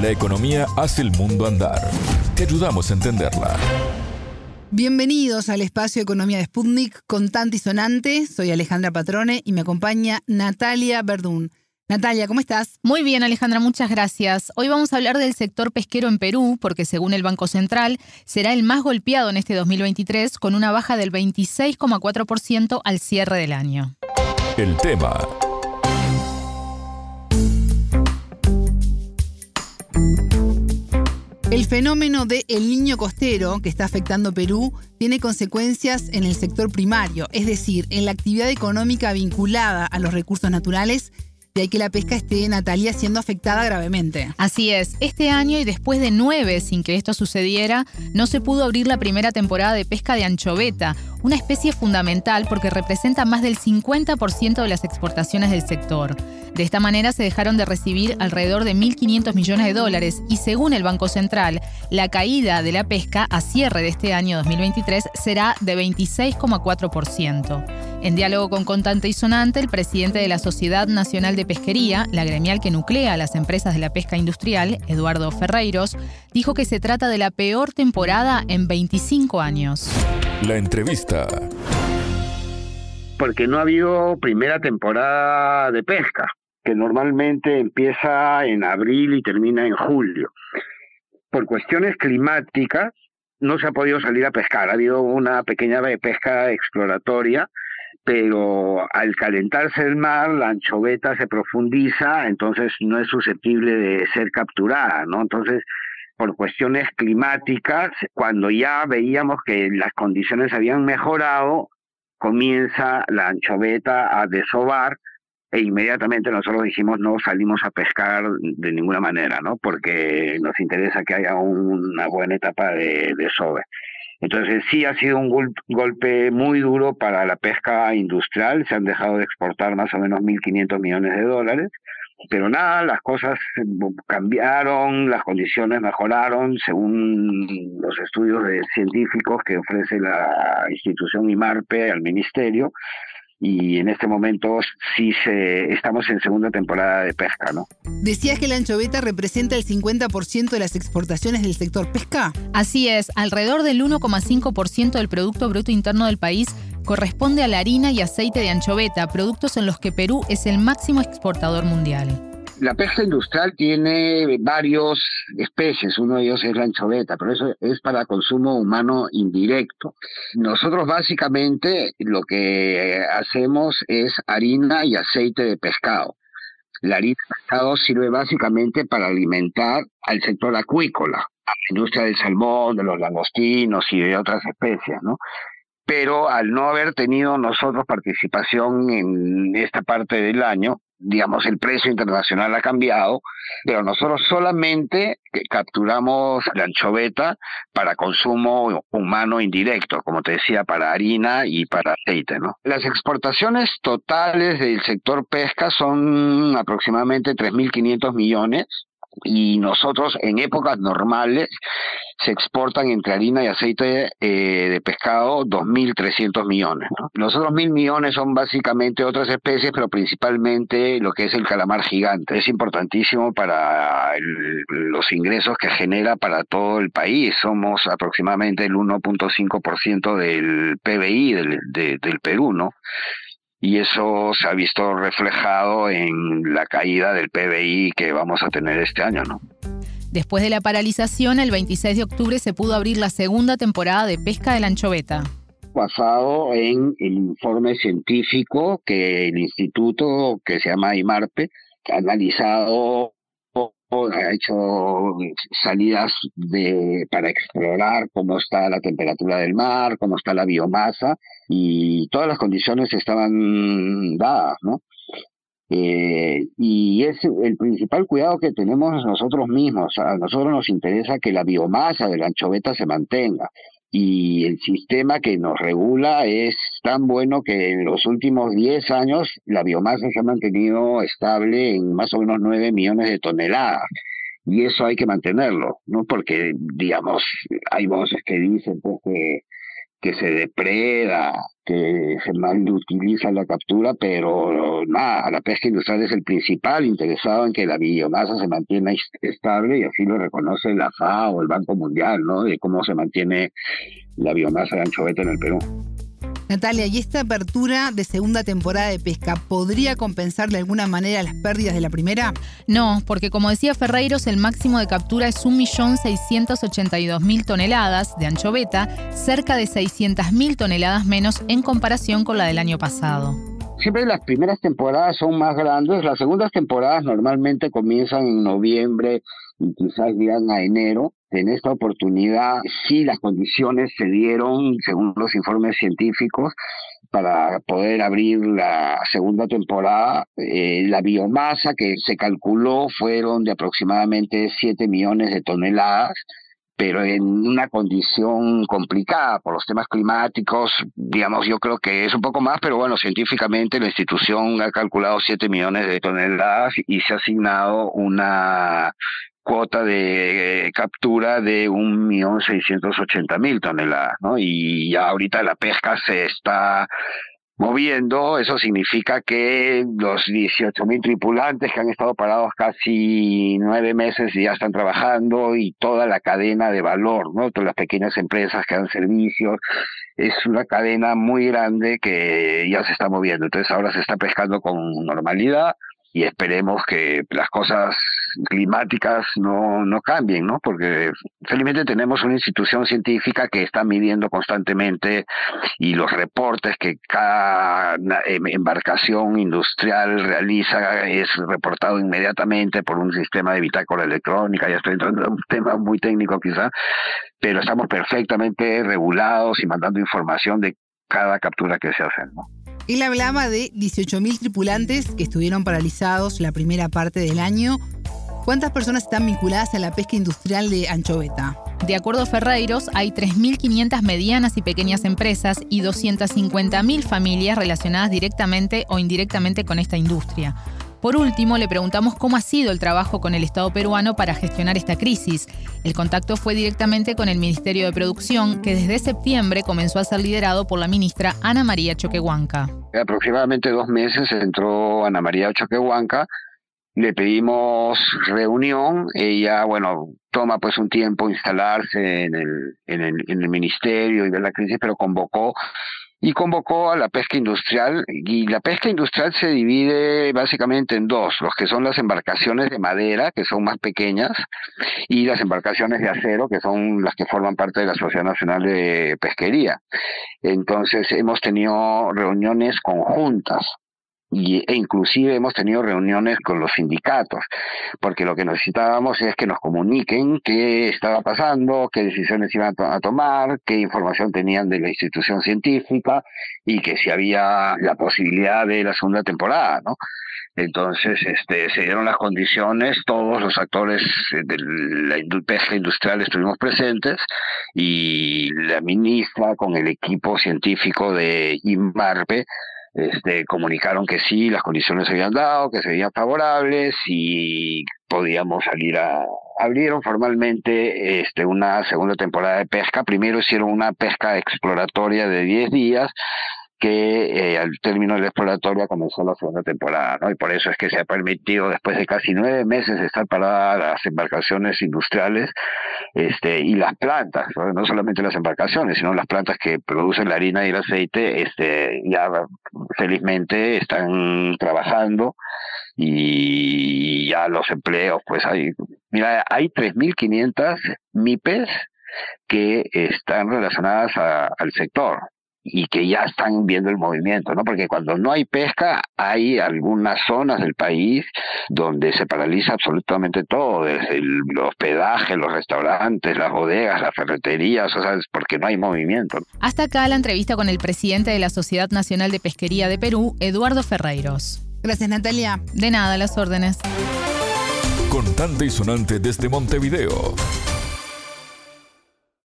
La economía hace el mundo andar. Te ayudamos a entenderla. Bienvenidos al espacio Economía de Sputnik, contante y sonante. Soy Alejandra Patrone y me acompaña Natalia Verdún. Natalia, ¿cómo estás? Muy bien, Alejandra, muchas gracias. Hoy vamos a hablar del sector pesquero en Perú, porque según el Banco Central, será el más golpeado en este 2023, con una baja del 26,4% al cierre del año. El tema. El fenómeno de El Niño Costero, que está afectando Perú, tiene consecuencias en el sector primario, es decir, en la actividad económica vinculada a los recursos naturales y hay que la pesca esté, Natalia, siendo afectada gravemente. Así es, este año y después de nueve sin que esto sucediera, no se pudo abrir la primera temporada de pesca de anchoveta, una especie fundamental porque representa más del 50% de las exportaciones del sector. De esta manera se dejaron de recibir alrededor de 1.500 millones de dólares y según el Banco Central, la caída de la pesca a cierre de este año 2023 será de 26,4%. En diálogo con Contante y Sonante, el presidente de la Sociedad Nacional de Pesquería, la gremial que nuclea a las empresas de la pesca industrial, Eduardo Ferreiros, dijo que se trata de la peor temporada en 25 años. La entrevista. Porque no ha habido primera temporada de pesca, que normalmente empieza en abril y termina en julio. Por cuestiones climáticas, no se ha podido salir a pescar. Ha habido una pequeña pesca exploratoria, pero al calentarse el mar, la anchoveta se profundiza, entonces no es susceptible de ser capturada, ¿no? Entonces, por cuestiones climáticas, cuando ya veíamos que las condiciones habían mejorado, comienza la anchoveta a desovar e inmediatamente nosotros dijimos no salimos a pescar de ninguna manera, ¿no? Porque nos interesa que haya una buena etapa de desove. Entonces sí ha sido un golpe muy duro para la pesca industrial, se han dejado de exportar más o menos 1.500 millones de dólares pero nada, las cosas cambiaron, las condiciones mejoraron según los estudios de científicos que ofrece la institución IMARPE al ministerio y en este momento sí se, estamos en segunda temporada de pesca, ¿no? Decías que la anchoveta representa el 50% de las exportaciones del sector pesca. Así es, alrededor del 1,5% del Producto Bruto Interno del país corresponde a la harina y aceite de anchoveta, productos en los que Perú es el máximo exportador mundial. La pesca industrial tiene varios especies, uno de ellos es la anchoveta, pero eso es para consumo humano indirecto. Nosotros básicamente lo que hacemos es harina y aceite de pescado. La harina de pescado sirve básicamente para alimentar al sector acuícola, a la industria del salmón, de los langostinos y de otras especies, ¿no? pero al no haber tenido nosotros participación en esta parte del año, digamos, el precio internacional ha cambiado, pero nosotros solamente capturamos la anchoveta para consumo humano indirecto, como te decía, para harina y para aceite, ¿no? Las exportaciones totales del sector pesca son aproximadamente 3.500 millones, y nosotros en épocas normales se exportan entre harina y aceite eh, de pescado 2.300 millones. Los otros mil millones son básicamente otras especies, pero principalmente lo que es el calamar gigante. Es importantísimo para los ingresos que genera para todo el país. Somos aproximadamente el 1.5% del PBI del, del Perú, ¿no? Y eso se ha visto reflejado en la caída del PBI que vamos a tener este año, ¿no? Después de la paralización, el 26 de octubre se pudo abrir la segunda temporada de pesca de la anchoveta. Basado en el informe científico que el instituto que se llama IMARPE ha analizado ha hecho salidas de, para explorar cómo está la temperatura del mar, cómo está la biomasa y todas las condiciones estaban dadas, ¿no? Eh, y es el principal cuidado que tenemos nosotros mismos. A nosotros nos interesa que la biomasa de la anchoveta se mantenga y el sistema que nos regula es tan bueno que en los últimos 10 años la biomasa se ha mantenido estable en más o menos 9 millones de toneladas. Y eso hay que mantenerlo, ¿no? Porque, digamos, hay voces que dicen pues, que que se depreda, que se mal utiliza la captura, pero nada, la pesca industrial es el principal interesado en que la biomasa se mantenga estable y así lo reconoce la FAO, el Banco Mundial, ¿no? De cómo se mantiene la biomasa de anchoveta en el Perú. Natalia, ¿y esta apertura de segunda temporada de pesca podría compensar de alguna manera las pérdidas de la primera? No, porque como decía Ferreiros, el máximo de captura es 1.682.000 toneladas de anchoveta, cerca de 600.000 toneladas menos en comparación con la del año pasado siempre las primeras temporadas son más grandes, las segundas temporadas normalmente comienzan en noviembre y quizás llegan a enero. En esta oportunidad sí las condiciones se dieron, según los informes científicos, para poder abrir la segunda temporada. Eh, la biomasa que se calculó fueron de aproximadamente 7 millones de toneladas pero en una condición complicada por los temas climáticos, digamos, yo creo que es un poco más, pero bueno, científicamente la institución ha calculado 7 millones de toneladas y se ha asignado una cuota de captura de 1.680.000 toneladas, ¿no? Y ya ahorita la pesca se está moviendo, eso significa que los 18.000 tripulantes que han estado parados casi nueve meses ya están trabajando y toda la cadena de valor, ¿no? Todas las pequeñas empresas que dan servicios, es una cadena muy grande que ya se está moviendo. Entonces ahora se está pescando con normalidad y esperemos que las cosas climáticas no, no cambien, ¿no? Porque felizmente tenemos una institución científica que está midiendo constantemente y los reportes que cada em, embarcación industrial realiza es reportado inmediatamente por un sistema de bitácora electrónica, ya estoy entrando en un tema muy técnico quizá, pero estamos perfectamente regulados y mandando información de cada captura que se hace, ¿no? Él hablaba de 18.000 tripulantes que estuvieron paralizados la primera parte del año. ¿Cuántas personas están vinculadas a la pesca industrial de anchoveta? De acuerdo a Ferreiros, hay 3.500 medianas y pequeñas empresas y 250.000 familias relacionadas directamente o indirectamente con esta industria. Por último, le preguntamos cómo ha sido el trabajo con el Estado peruano para gestionar esta crisis. El contacto fue directamente con el Ministerio de Producción, que desde septiembre comenzó a ser liderado por la ministra Ana María Choquehuanca. Aproximadamente dos meses entró Ana María Choquehuanca, le pedimos reunión, ella, bueno, toma pues un tiempo instalarse en el, ministerio y ver la crisis, pero convocó y convocó a la pesca industrial y la pesca industrial se divide básicamente en dos, los que son las embarcaciones de madera, que son más pequeñas, y las embarcaciones de acero, que son las que forman parte de la Sociedad Nacional de Pesquería. Entonces hemos tenido reuniones conjuntas y, e inclusive hemos tenido reuniones con los sindicatos, porque lo que necesitábamos es que nos comuniquen qué estaba pasando, qué decisiones iban a, tomar, qué información tenían de la institución científica y que si había la posibilidad de la segunda temporada, ¿no? Entonces, este, se dieron las condiciones, todos los actores de la pesca industrial estuvimos presentes y la ministra con el equipo científico de IMARPE este, comunicaron que sí, las condiciones se habían dado, que serían favorables y podíamos salir a... Abrieron formalmente este, una segunda temporada de pesca. Primero hicieron una pesca exploratoria de 10 días que eh, al término de la exploratoria comenzó la segunda temporada, ¿no? Y por eso es que se ha permitido, después de casi nueve meses, estar paradas las embarcaciones industriales este, y las plantas, ¿no? solamente las embarcaciones, sino las plantas que producen la harina y el aceite, este, ya felizmente están trabajando y ya los empleos, pues hay, mira, hay 3.500 MIPES que están relacionadas al sector y que ya están viendo el movimiento, ¿no? Porque cuando no hay pesca, hay algunas zonas del país donde se paraliza absolutamente todo, desde el, hospedaje, los restaurantes, las bodegas, las ferreterías, o sea, es porque no hay movimiento. Hasta acá la entrevista con el presidente de la Sociedad Nacional de Pesquería de Perú, Eduardo Ferreiros. Gracias, Natalia. De nada, las órdenes. Contante y sonante desde Montevideo.